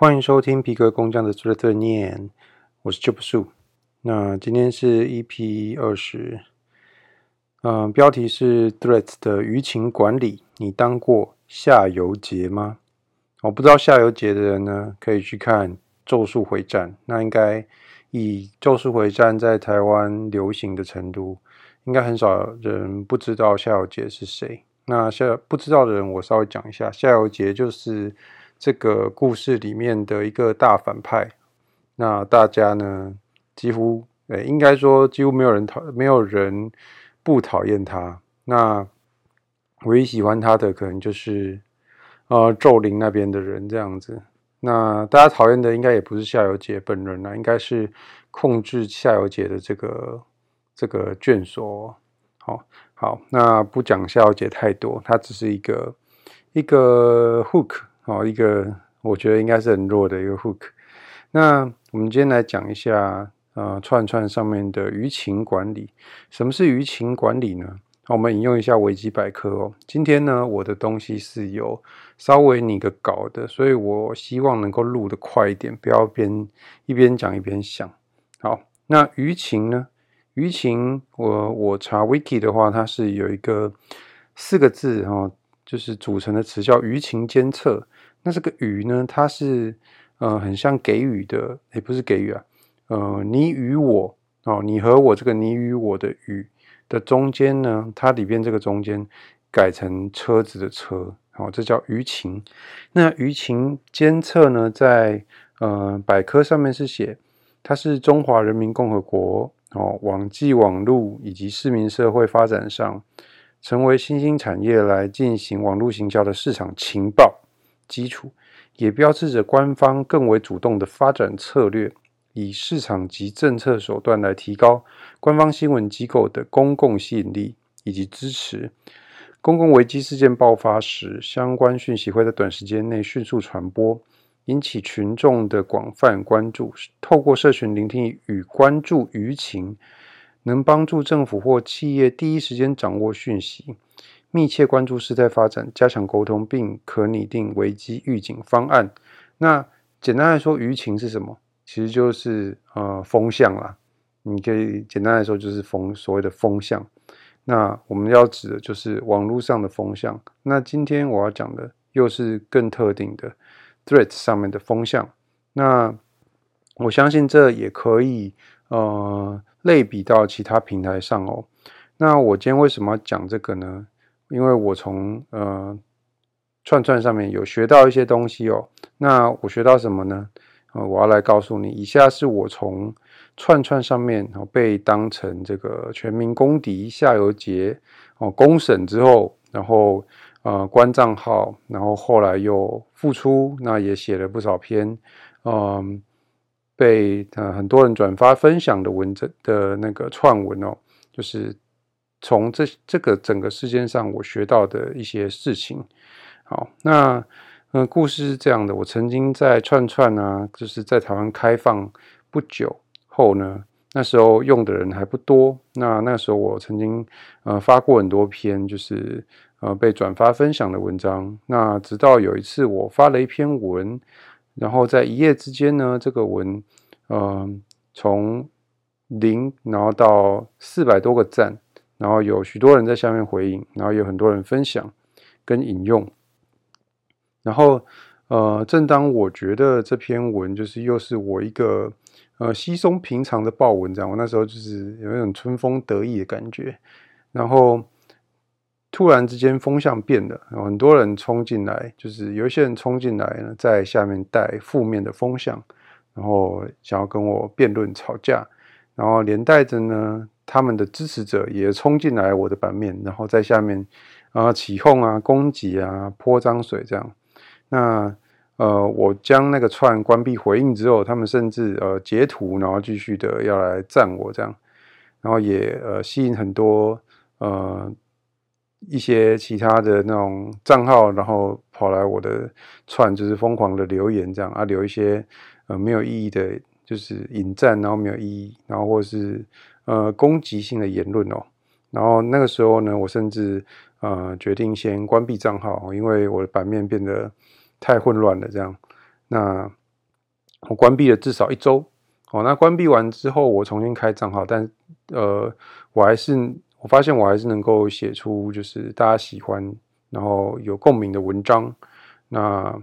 欢迎收听皮革工匠的碎碎念，我是 Chop 树。那今天是 EP 二十，嗯，标题是 Threads 的舆情管理，你当过下游节吗？我不知道下游节的人呢，可以去看《咒术回战》。那应该以《咒术回战》在台湾流行的程度，应该很少人不知道下游节是谁。那下不知道的人，我稍微讲一下，下游节就是。这个故事里面的一个大反派，那大家呢几乎诶，应该说几乎没有人讨，没有人不讨厌他。那唯一喜欢他的可能就是呃咒灵那边的人这样子。那大家讨厌的应该也不是夏油杰本人啦，应该是控制夏油杰的这个这个卷锁。好，好，那不讲夏油杰太多，他只是一个一个 hook。好，一个我觉得应该是很弱的一个 hook。那我们今天来讲一下，呃，串串上面的舆情管理。什么是舆情管理呢？我们引用一下维基百科哦。今天呢，我的东西是有稍微拟个稿的，所以我希望能够录得快一点，不要边一边讲一边想。好，那舆情呢？舆情，我我查 wiki 的话，它是有一个四个字哈，就是组成的词叫舆情监测。那这个舆呢，它是呃很像给予的，也不是给予啊，呃你与我哦，你和我这个你与我的与的中间呢，它里边这个中间改成车子的车，哦，这叫舆情。那舆情监测呢，在呃百科上面是写，它是中华人民共和国哦网际网路以及市民社会发展上，成为新兴产业来进行网络行销的市场情报。基础也标志着官方更为主动的发展策略，以市场及政策手段来提高官方新闻机构的公共吸引力以及支持。公共危机事件爆发时，相关讯息会在短时间内迅速传播，引起群众的广泛关注。透过社群聆听与关注舆情，能帮助政府或企业第一时间掌握讯息。密切关注事态发展，加强沟通，并可拟定危机预警方案。那简单来说，舆情是什么？其实就是呃风向啦。你可以简单来说，就是风所谓的风向。那我们要指的就是网络上的风向。那今天我要讲的又是更特定的 threat 上面的风向。那我相信这也可以呃类比到其他平台上哦。那我今天为什么要讲这个呢？因为我从呃串串上面有学到一些东西哦，那我学到什么呢？呃，我要来告诉你，以下是我从串串上面哦被当成这个全民公敌夏油杰哦公审之后，然后呃关账号，然后后来又复出，那也写了不少篇嗯、被呃很多人转发分享的文章的那个串文哦，就是。从这这个整个事件上，我学到的一些事情。好，那嗯，故事是这样的：我曾经在串串啊，就是在台湾开放不久后呢，那时候用的人还不多。那那时候我曾经呃发过很多篇，就是呃被转发分享的文章。那直到有一次我发了一篇文，然后在一夜之间呢，这个文嗯、呃、从零然后到四百多个赞。然后有许多人在下面回应，然后有很多人分享跟引用，然后呃，正当我觉得这篇文就是又是我一个呃稀松平常的报文章，我那时候就是有一种春风得意的感觉，然后突然之间风向变了，很多人冲进来，就是有一些人冲进来呢，在下面带负面的风向，然后想要跟我辩论吵架，然后连带着呢。他们的支持者也冲进来我的版面，然后在下面啊起哄啊、攻击啊、泼脏水这样。那呃，我将那个串关闭回应之后，他们甚至呃截图，然后继续的要来赞我这样，然后也呃吸引很多呃一些其他的那种账号，然后跑来我的串，就是疯狂的留言这样啊，留一些呃没有意义的，就是引战，然后没有意义，然后或是。呃，攻击性的言论哦，然后那个时候呢，我甚至呃决定先关闭账号，因为我的版面变得太混乱了。这样，那我关闭了至少一周。哦，那关闭完之后，我重新开账号，但呃，我还是我发现我还是能够写出就是大家喜欢然后有共鸣的文章。那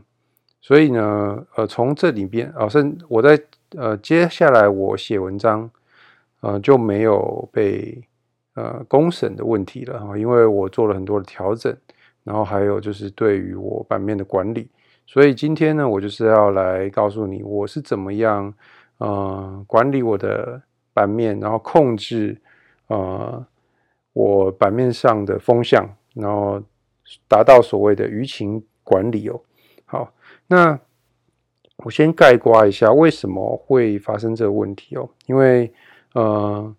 所以呢，呃，从这里边，哦，甚我在呃接下来我写文章，呃就没有被呃公审的问题了哈，因为我做了很多的调整，然后还有就是对于我版面的管理，所以今天呢，我就是要来告诉你我是怎么样。呃，管理我的版面，然后控制呃我版面上的风向，然后达到所谓的舆情管理哦。好，那我先概括一下为什么会发生这个问题哦。因为呃，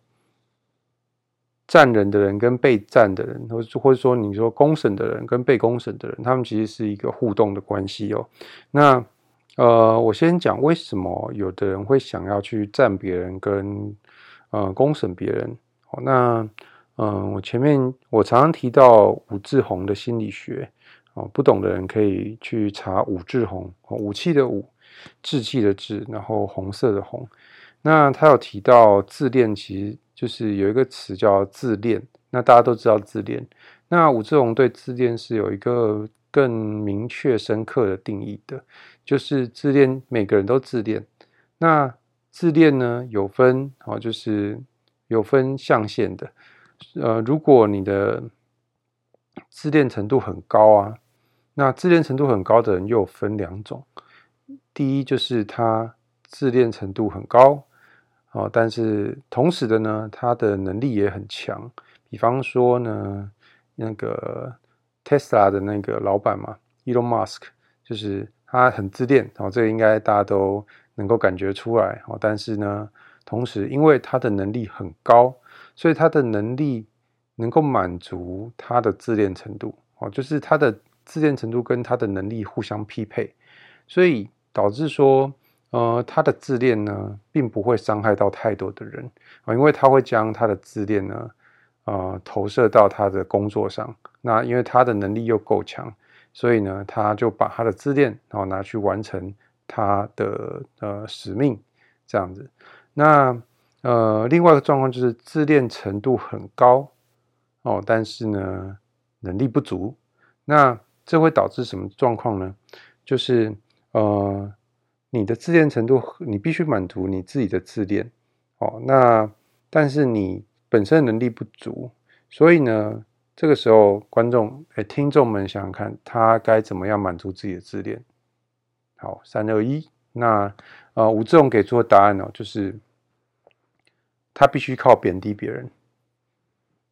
赞人的人跟被赞的人，或者或者说你说公审的人跟被公审的人，他们其实是一个互动的关系哦。那呃，我先讲为什么有的人会想要去赞别人跟呃公审别人。那嗯、我前面我常常提到武志红的心理学哦，不懂的人可以去查武志红，武器的武，志气的志，然后红色的红。那他有提到自恋，其实就是有一个词叫自恋。那大家都知道自恋。那武志红对自恋是有一个更明确深刻的定义的。就是自恋，每个人都自恋。那自恋呢，有分哦，就是有分象限的。呃，如果你的自恋程度很高啊，那自恋程度很高的人又分两种。第一就是他自恋程度很高哦，但是同时的呢，他的能力也很强。比方说呢，那个 Tesla 的那个老板嘛，Elon Musk，就是。他很自恋哦，这个应该大家都能够感觉出来哦。但是呢，同时因为他的能力很高，所以他的能力能够满足他的自恋程度哦，就是他的自恋程度跟他的能力互相匹配，所以导致说，呃，他的自恋呢，并不会伤害到太多的人啊，因为他会将他的自恋呢，呃，投射到他的工作上。那因为他的能力又够强。所以呢，他就把他的自恋，然后拿去完成他的呃使命，这样子。那呃，另外一个状况就是自恋程度很高哦，但是呢，能力不足。那这会导致什么状况呢？就是呃，你的自恋程度，你必须满足你自己的自恋哦。那但是你本身能力不足，所以呢，这个时候，观众哎，听众们想想看，他该怎么样满足自己的自恋？好，三二一，那呃，吴志红给出的答案呢、哦，就是他必须靠贬低别人，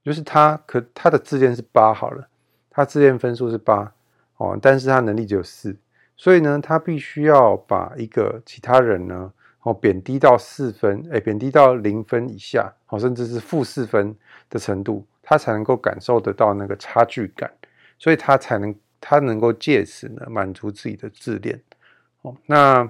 就是他可他的自恋是八好了，他自恋分数是八哦，但是他能力只有四，所以呢，他必须要把一个其他人呢，哦，贬低到四分，哎，贬低到零分以下，哦，甚至是负四分的程度。他才能够感受得到那个差距感，所以他才能他能够借此呢满足自己的自恋。哦，那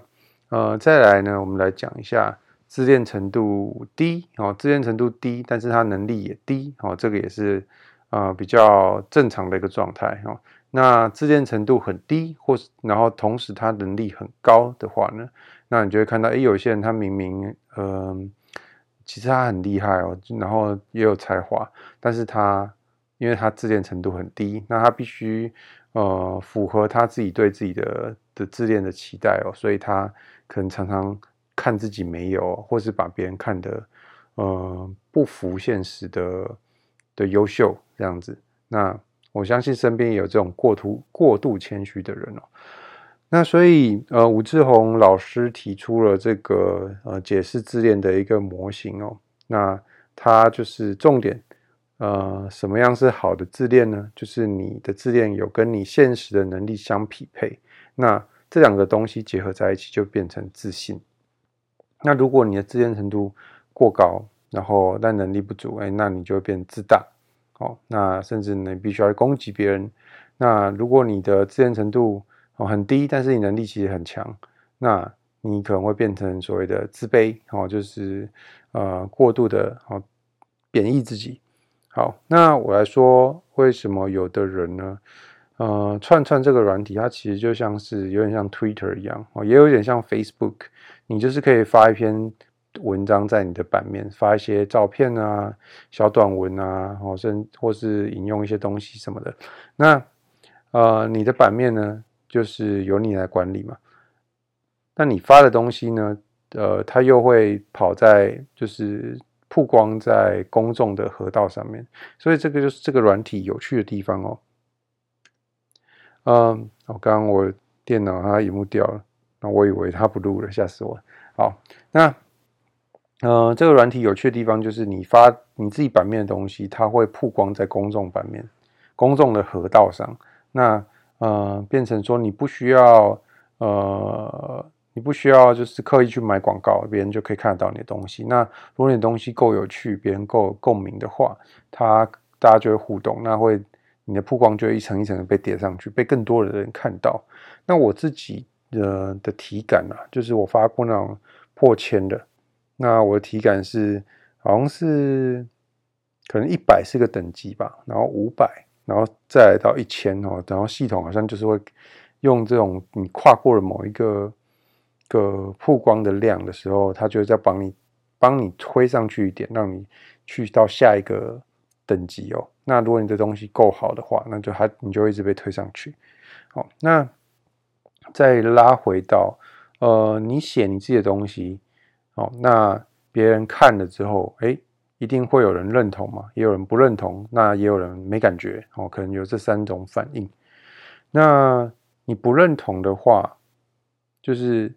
呃再来呢，我们来讲一下自恋程度低哦，自恋程度低，但是他能力也低哦，这个也是啊、呃、比较正常的一个状态哦。那自恋程度很低，或是然后同时他能力很高的话呢，那你就会看到，诶，有些人他明明嗯。其实他很厉害哦，然后也有才华，但是他因为他自恋程度很低，那他必须呃符合他自己对自己的的自恋的期待哦，所以他可能常常看自己没有，或是把别人看得呃不符现实的的优秀这样子。那我相信身边也有这种过度过度谦虚的人哦。那所以，呃，武志红老师提出了这个呃解释自恋的一个模型哦。那他就是重点，呃，什么样是好的自恋呢？就是你的自恋有跟你现实的能力相匹配。那这两个东西结合在一起，就变成自信。那如果你的自恋程度过高，然后但能力不足，哎，那你就会变自大。那甚至你必须要攻击别人。那如果你的自恋程度，哦，很低，但是你能力其实很强，那你可能会变成所谓的自卑，哦，就是呃过度的哦贬抑自己。好，那我来说，为什么有的人呢，呃，串串这个软体，它其实就像是有点像 Twitter 一样哦，也有点像 Facebook。你就是可以发一篇文章在你的版面，发一些照片啊、小短文啊，或甚或是引用一些东西什么的。那呃，你的版面呢，就是由你来管理嘛。那你发的东西呢，呃，它又会跑在就是曝光在公众的河道上面，所以这个就是这个软体有趣的地方哦。嗯，我刚刚我电脑它萤幕掉了，那我以为它不录了，吓死我。好，那呃，这个软体有趣的地方就是你发你自己版面的东西，它会曝光在公众版面、公众的河道上。那呃，变成说你不需要呃，你不需要就是刻意去买广告，别人就可以看得到你的东西。那如果你的东西够有趣，别人够共鸣的话，他大家就会互动，那会。你的曝光就会一层一层的被叠上去，被更多的人看到。那我自己的的体感啊，就是我发过那种破千的，那我的体感是好像是可能一百是个等级吧，然后五百，然后再来到一千哦，然后系统好像就是会用这种你跨过了某一个个曝光的量的时候，它就会再帮你帮你推上去一点，让你去到下一个等级哦。那如果你的东西够好的话，那就还你就一直被推上去。好，那再拉回到呃，你写你自己的东西，哦，那别人看了之后，诶，一定会有人认同嘛，也有人不认同，那也有人没感觉，哦，可能有这三种反应。那你不认同的话，就是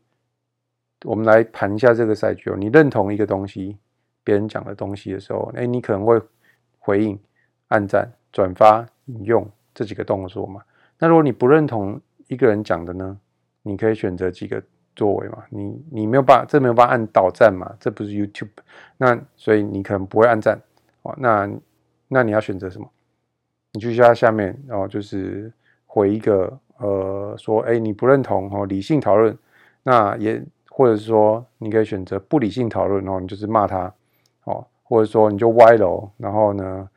我们来盘一下这个赛局哦。你认同一个东西，别人讲的东西的时候，诶，你可能会回应。按赞、转发、引用这几个动作嘛。那如果你不认同一个人讲的呢？你可以选择几个作为嘛。你你没有办法，这没有办法按倒赞嘛。这不是 YouTube，那所以你可能不会按赞哦。那那你要选择什么？你去下下面然哦，就是回一个呃，说哎你不认同哦，理性讨论。那也或者是说你可以选择不理性讨论哦，你就是骂他哦，或者说你就歪楼，然后呢？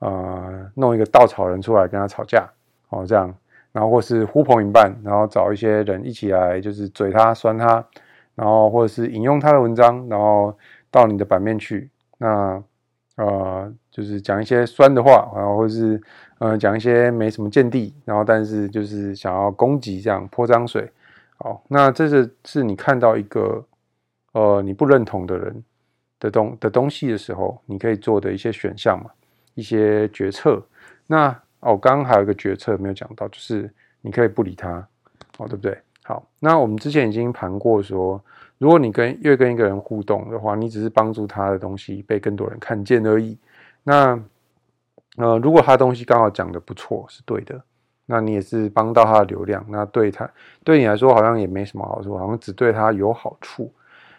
呃，弄一个稻草人出来跟他吵架，哦，这样，然后或是呼朋引伴，然后找一些人一起来，就是嘴他、酸他，然后或者是引用他的文章，然后到你的版面去，那呃，就是讲一些酸的话，然后或是呃讲一些没什么见地，然后但是就是想要攻击这样泼脏水，好，那这是是你看到一个呃你不认同的人的东的东西的时候，你可以做的一些选项嘛。一些决策，那哦，刚刚还有一个决策没有讲到，就是你可以不理他，哦，对不对？好，那我们之前已经盘过说，如果你跟越跟一个人互动的话，你只是帮助他的东西被更多人看见而已。那呃，如果他东西刚好讲的不错，是对的，那你也是帮到他的流量，那对他对你来说好像也没什么好处，好像只对他有好处。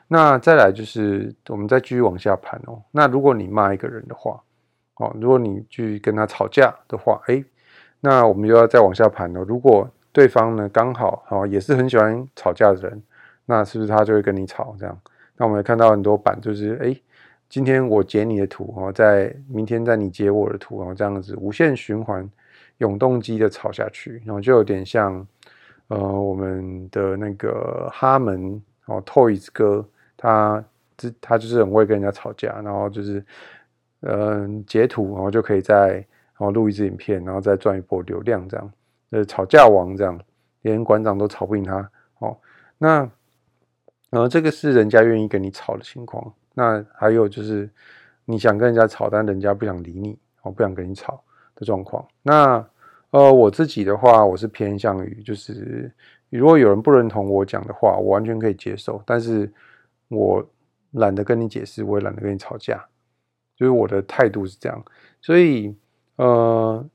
那再来就是我们再继续往下盘哦。那如果你骂一个人的话，哦，如果你去跟他吵架的话，诶，那我们就要再往下盘了。如果对方呢刚好哦也是很喜欢吵架的人，那是不是他就会跟你吵这样？那我们也看到很多版就是，诶，今天我截你的图哦，在明天在你截我的图哦，这样子无限循环、永动机的吵下去，然后就有点像呃我们的那个哈门哦，Toys 哥，他他就是很会跟人家吵架，然后就是。嗯，截图然后就可以再然后录一支影片，然后再赚一波流量，这样，呃，吵架王这样，连馆长都吵不赢他哦。那呃，这个是人家愿意跟你吵的情况。那还有就是你想跟人家吵，但人家不想理你，哦，不想跟你吵的状况。那呃，我自己的话，我是偏向于就是，如果有人不认同我讲的话，我完全可以接受，但是我懒得跟你解释，我也懒得跟你吵架。就是我的态度是这样，所以呃，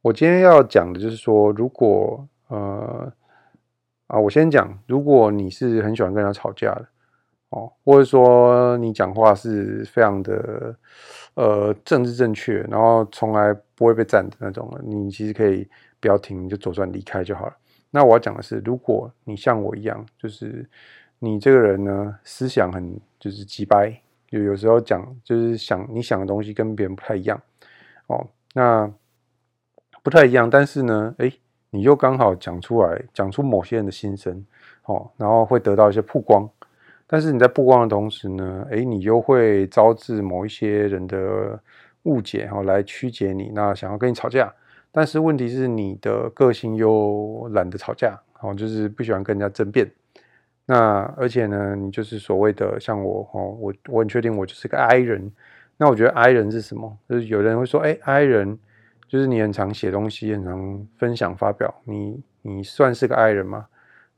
我今天要讲的就是说，如果呃啊，我先讲，如果你是很喜欢跟人家吵架的哦，或者说你讲话是非常的呃政治正确，然后从来不会被赞的那种，你其实可以不要听，就左转离开就好了。那我要讲的是，如果你像我一样，就是你这个人呢，思想很就是机掰。有有时候讲就是想你想的东西跟别人不太一样哦，那不太一样，但是呢，诶，你又刚好讲出来，讲出某些人的心声，哦，然后会得到一些曝光。但是你在曝光的同时呢，诶，你又会招致某一些人的误解，哦，来曲解你，那想要跟你吵架。但是问题是，你的个性又懒得吵架，哦，就是不喜欢跟人家争辩。那而且呢，你就是所谓的像我，哦，我我很确定我就是个 I 人。那我觉得 I 人是什么？就是有人会说，诶，I 人就是你很常写东西，很常分享发表，你你算是个 I 人吗？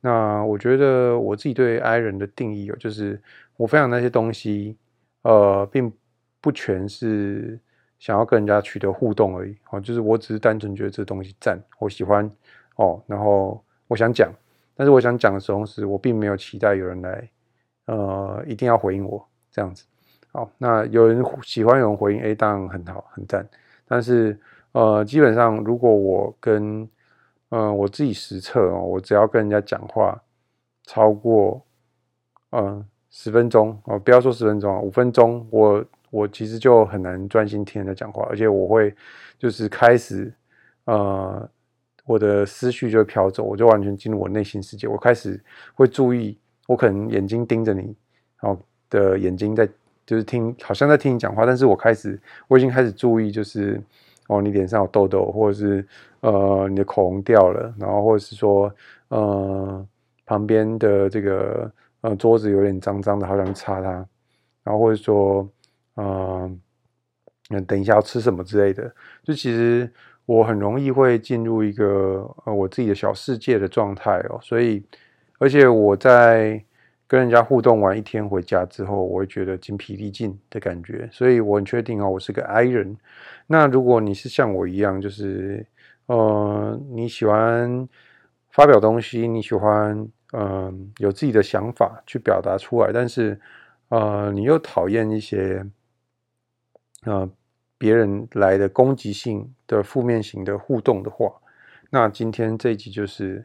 那我觉得我自己对 I 人的定义有，就是我分享那些东西，呃，并不全是想要跟人家取得互动而已，哦，就是我只是单纯觉得这东西赞，我喜欢，哦，然后我想讲，但是我想讲的同时，我并没有期待有人来，呃，一定要回应我这样子，好，那有人喜欢有人回应，哎，当然很好，很赞，但是，呃，基本上如果我跟嗯，我自己实测哦，我只要跟人家讲话超过嗯十分钟哦，不要说十分钟，五分钟，我我其实就很难专心听人家讲话，而且我会就是开始呃，我的思绪就会飘走，我就完全进入我内心世界，我开始会注意，我可能眼睛盯着你然后的眼睛在就是听，好像在听你讲话，但是我开始我已经开始注意就是。哦，你脸上有痘痘，或者是呃你的口红掉了，然后或者是说呃旁边的这个呃桌子有点脏脏的，好想擦它，然后或者说呃等一下要吃什么之类的，就其实我很容易会进入一个呃我自己的小世界的状态哦，所以而且我在。跟人家互动完一天回家之后，我会觉得精疲力尽的感觉，所以我很确定哦，我是个 I 人。那如果你是像我一样，就是呃你喜欢发表东西，你喜欢嗯、有自己的想法去表达出来，但是呃你又讨厌一些呃别人来的攻击性的负面型的互动的话，那今天这一集就是。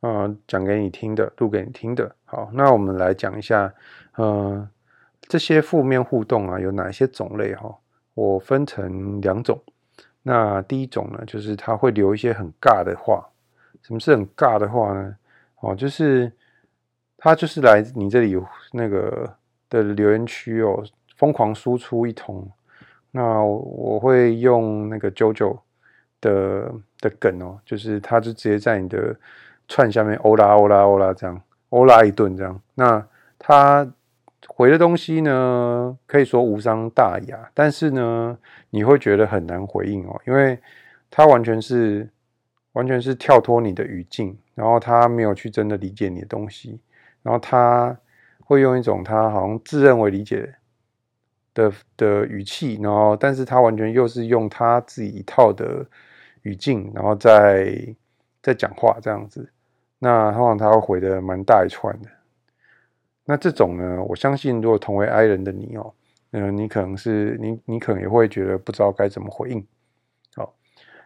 呃，讲给你听的，录给你听的。好，那我们来讲一下，呃，这些负面互动啊，有哪些种类哈？我分成两种。那第一种呢，就是他会留一些很尬的话。什么是很尬的话呢？哦，就是他就是来你这里有那个的留言区哦，疯狂输出一通。那我会用那个 JoJo 的的梗哦，就是他就直接在你的。串下面欧拉欧拉欧拉这样欧拉一顿这样，那他回的东西呢，可以说无伤大雅，但是呢，你会觉得很难回应哦，因为他完全是完全是跳脱你的语境，然后他没有去真的理解你的东西，然后他会用一种他好像自认为理解的的语气，然后但是他完全又是用他自己一套的语境，然后再再讲话这样子。那通常他会回的蛮大一串的。那这种呢，我相信如果同为 I 人的你哦，嗯，你可能是你，你可能也会觉得不知道该怎么回应。好，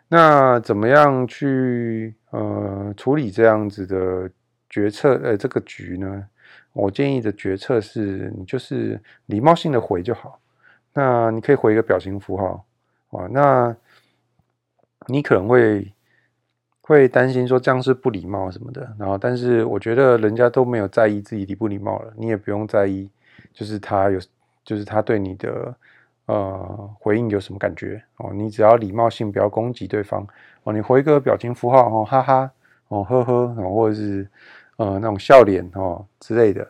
那怎么样去呃处理这样子的决策？呃，这个局呢，我建议的决策是你就是礼貌性的回就好。那你可以回一个表情符号啊，那你可能会。会担心说这样是不礼貌什么的，然后但是我觉得人家都没有在意自己礼不礼貌了，你也不用在意，就是他有，就是他对你的呃回应有什么感觉哦，你只要礼貌性不要攻击对方哦，你回个表情符号哦，哈哈哦，呵呵哦，或者是呃那种笑脸哦之类的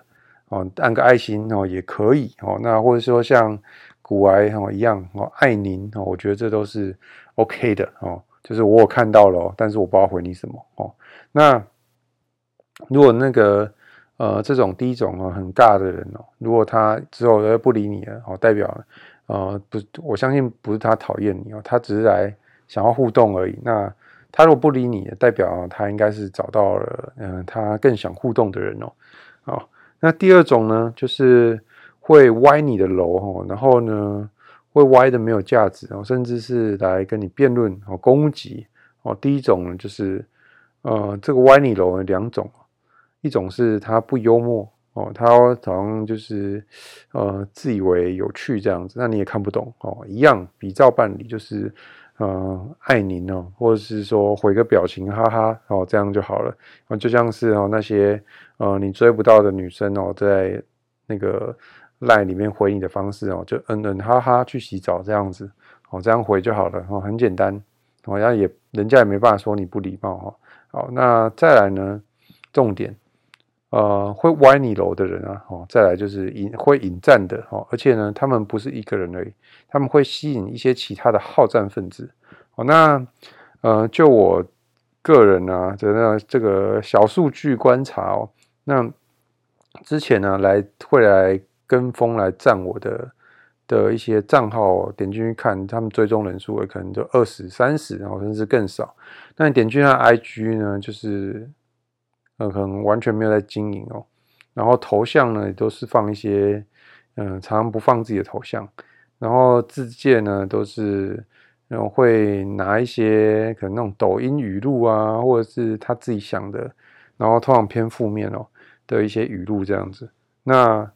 哦，按个爱心哦也可以哦，那或者说像古癌哦一样哦，爱您哦，我觉得这都是 OK 的哦。就是我有看到了，但是我不知道回你什么哦。那如果那个呃这种第一种哦很尬的人哦，如果他之后都不理你了哦，代表呃不，我相信不是他讨厌你哦，他只是来想要互动而已。那他如果不理你，代表他应该是找到了嗯、他更想互动的人哦。好，那第二种呢，就是会歪你的楼哦，然后呢。会歪的没有价值哦，甚至是来跟你辩论哦，攻击哦。第一种呢，就是呃，这个歪你楼有两种，一种是他不幽默哦，他好像就是呃自以为有趣这样子，那你也看不懂哦。一样比照办理，就是呃爱您哦，或者是说回个表情，哈哈哦，这样就好了。啊，就像是哦那些呃你追不到的女生哦，在那个 LINE 里面回你的方式哦，就嗯嗯哈哈去洗澡这样子哦，这样回就好了哦，很简单哦，然后也人家也没办法说你不礼貌哈。好，那再来呢，重点。呃，会歪你楼的人啊，哦，再来就是引会引战的哦，而且呢，他们不是一个人而已，他们会吸引一些其他的好战分子哦。那呃，就我个人啊，这那这个小数据观察哦，那之前呢，来会来跟风来占我的的一些账号，点进去看，他们追踪人数可能就二十三十，然后甚至更少。那你点进去 IG 呢，就是。可能完全没有在经营哦，然后头像呢也都是放一些，嗯，常常不放自己的头像，然后自荐呢都是，嗯，会拿一些可能那种抖音语录啊，或者是他自己想的，然后通常偏负面哦的一些语录这样子。那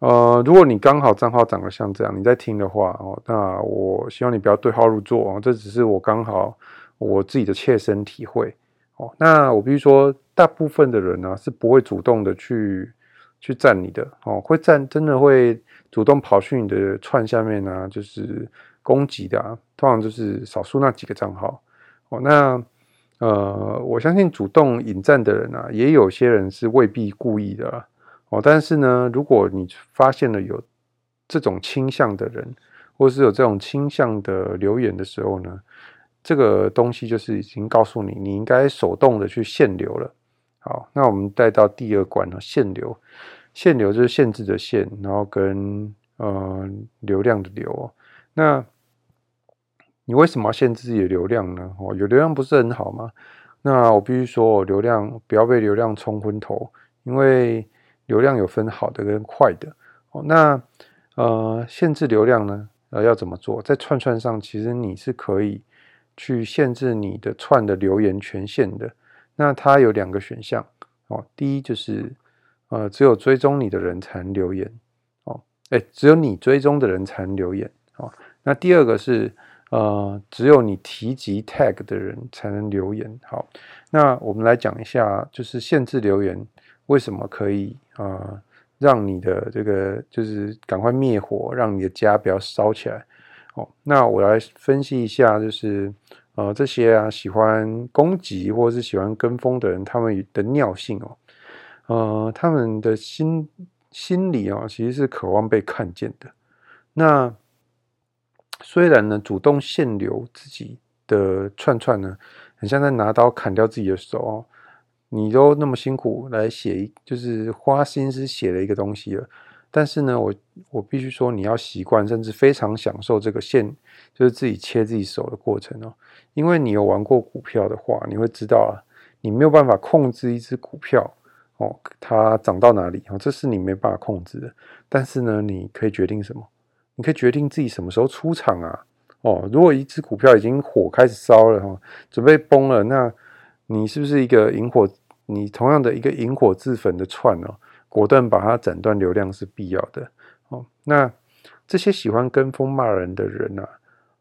呃，如果你刚好账号长得像这样，你在听的话哦，那我希望你不要对号入座哦，这只是我刚好我自己的切身体会。哦，那我必须说，大部分的人呢、是不会主动的去去赞你的哦，会赞真的会主动跑去你的串下面呢、就是攻击的啊，通常就是少数那几个账号哦。那呃，我相信主动引战的人啊，也有些人是未必故意的哦。但是呢，如果你发现了有这种倾向的人，或是有这种倾向的留言的时候呢，这个东西就是已经告诉你，你应该手动的去限流了。好，那我们带到第二关了，限流。限流就是限制的限，然后跟呃流量的流。那你为什么要限制自己的流量呢？哦，有流量不是很好吗？那我必须说，流量不要被流量冲昏头，因为流量有分好的跟坏的。哦，那呃限制流量呢？呃，要怎么做？在串串上，其实你是可以。去限制你的串的留言权限的，那它有两个选项哦。第一就是，呃，只有追踪你的人才能留言哦，诶，只有你追踪的人才能留言哦。那第二个是，呃，只有你提及 tag 的人才能留言。好，那我们来讲一下，就是限制留言为什么可以啊，让你的这个就是赶快灭火，让你的家不要烧起来哦。那我来分析一下，就是呃这些啊喜欢攻击或者是喜欢跟风的人，他们的尿性哦，呃他们的心心理啊其实是渴望被看见的。那虽然呢主动限流自己的串串呢，很像在拿刀砍掉自己的手哦，你都那么辛苦来写，就是花心思写了一个东西了。但是呢，我我必须说，你要习惯，甚至非常享受这个线，就是自己切自己手的过程哦。因为你有玩过股票的话，你会知道啊，你没有办法控制一只股票哦，它涨到哪里哦，这是你没办法控制的。但是呢，你可以决定什么？你可以决定自己什么时候出场啊。哦，如果一只股票已经火开始烧了哈，准备崩了，那你是不是一个引火？你同样的一个引火自焚的串哦？果断把它斩断流量是必要的哦。那这些喜欢跟风骂人的人啊，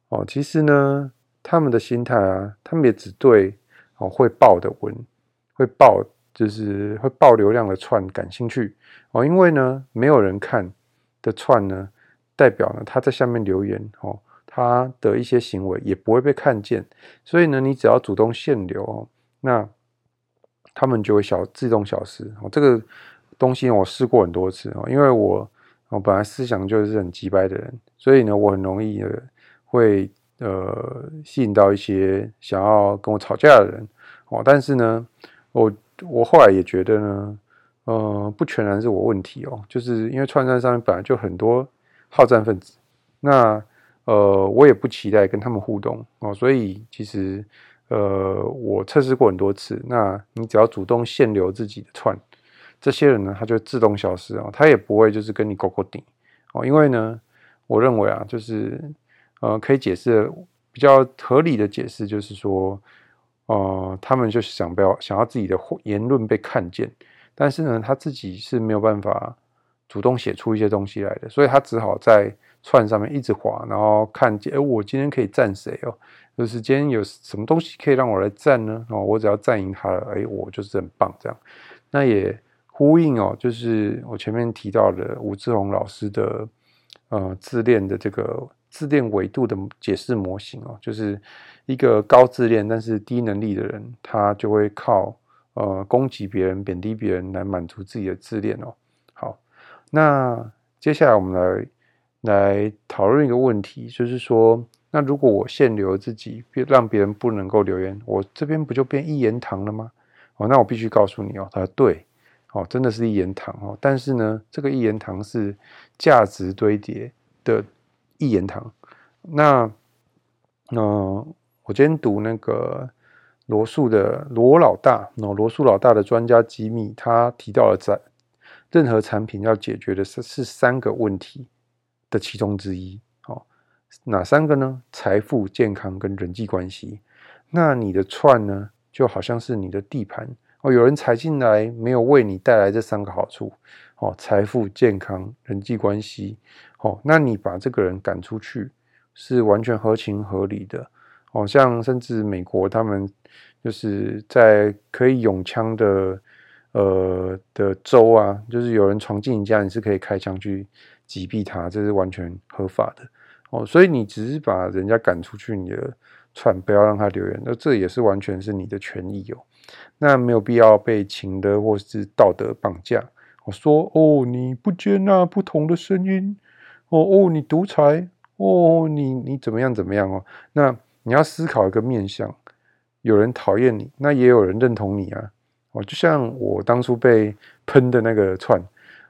哦，其实呢，他们的心态啊，他们也只对哦会爆的文，会爆就是会爆流量的串感兴趣哦。因为呢，没有人看的串呢，代表呢他在下面留言哦，他的一些行为也不会被看见。所以呢，你只要主动限流哦，那他们就会小自动消失哦。这个。东西我试过很多次哦，因为我我本来思想就是很急掰的人，所以呢，我很容易的会呃吸引到一些想要跟我吵架的人哦。但是呢，我我后来也觉得呢，呃，不全然是我问题哦，就是因为串串上面本来就很多好战分子，那呃，我也不期待跟他们互动哦，所以其实呃，我测试过很多次，那你只要主动限流自己的串。这些人呢，他就自动消失啊，他也不会就是跟你勾勾顶哦，因为呢，我认为啊，就是呃，可以解释比较合理的解释，就是说，呃，他们就是想不要想要自己的言论被看见，但是呢，他自己是没有办法主动写出一些东西来的，所以他只好在串上面一直滑，然后看见，哎，我今天可以赞谁哦？就是今天有什么东西可以让我来赞呢？哦，我只要赞赢他了，哎，我就是很棒这样。那也呼应哦，就是我前面提到的吴志宏老师的呃自恋的这个自恋维度的解释模型哦，就是一个高自恋但是低能力的人，他就会靠呃攻击别人、贬低别人来满足自己的自恋哦。好，那接下来我们来来讨论一个问题，就是说。那如果我限流自己，别让别人不能够留言，我这边不就变一言堂了吗？哦，那我必须告诉你哦，他说对，哦，真的是一言堂哦。但是呢，这个一言堂是价值堆叠的一言堂。那，呃，我今天读那个罗素的罗老大，哦，罗素老大的专家机密，他提到了在任何产品要解决的是是三个问题的其中之一。哪三个呢？财富、健康跟人际关系。那你的串呢，就好像是你的地盘哦。有人踩进来，没有为你带来这三个好处哦：财富、健康、人际关系。哦，那你把这个人赶出去，是完全合情合理的。哦，像甚至美国他们就是在可以用枪的呃的州啊，就是有人闯进你家，你是可以开枪去击毙他，这是完全合法的。哦，所以你只是把人家赶出去，你的串不要让他留言，那这也是完全是你的权益哦。那没有必要被情的或是道德绑架。我说哦，你不接纳不同的声音，哦哦，你独裁，哦，你你怎么样怎么样哦？那你要思考一个面向，有人讨厌你，那也有人认同你啊。哦，就像我当初被喷的那个串。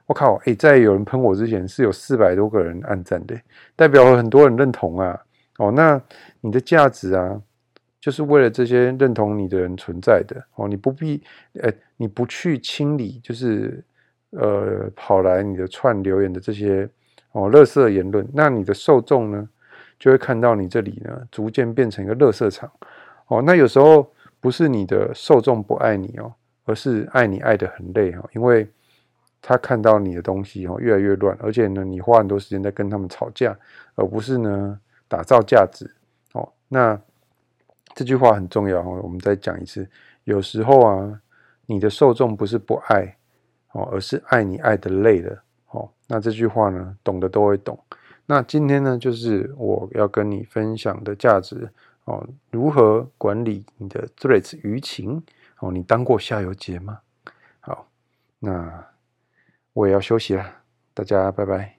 我靠！哎、在有人喷我之前，是有四百多个人按赞的，代表很多人认同啊。哦，那你的价值啊，就是为了这些认同你的人存在的。哦，你不必，呃，你不去清理，就是呃，跑来你的串留言的这些哦，垃圾言论，那你的受众呢，就会看到你这里呢，逐渐变成一个垃圾场。哦，那有时候不是你的受众不爱你哦，而是爱你爱得很累哦，因为。他看到你的东西哦，越来越乱，而且呢，你花很多时间在跟他们吵架，而不是呢打造价值哦。那这句话很重要哦，我们再讲一次。有时候啊，你的受众不是不爱哦，而是爱你爱得累了哦。那这句话呢，懂的都会懂。那今天呢，就是我要跟你分享的价值哦，如何管理你的 Threads 舆情哦？你当过下游节吗？好，那。我也要休息了，大家拜拜。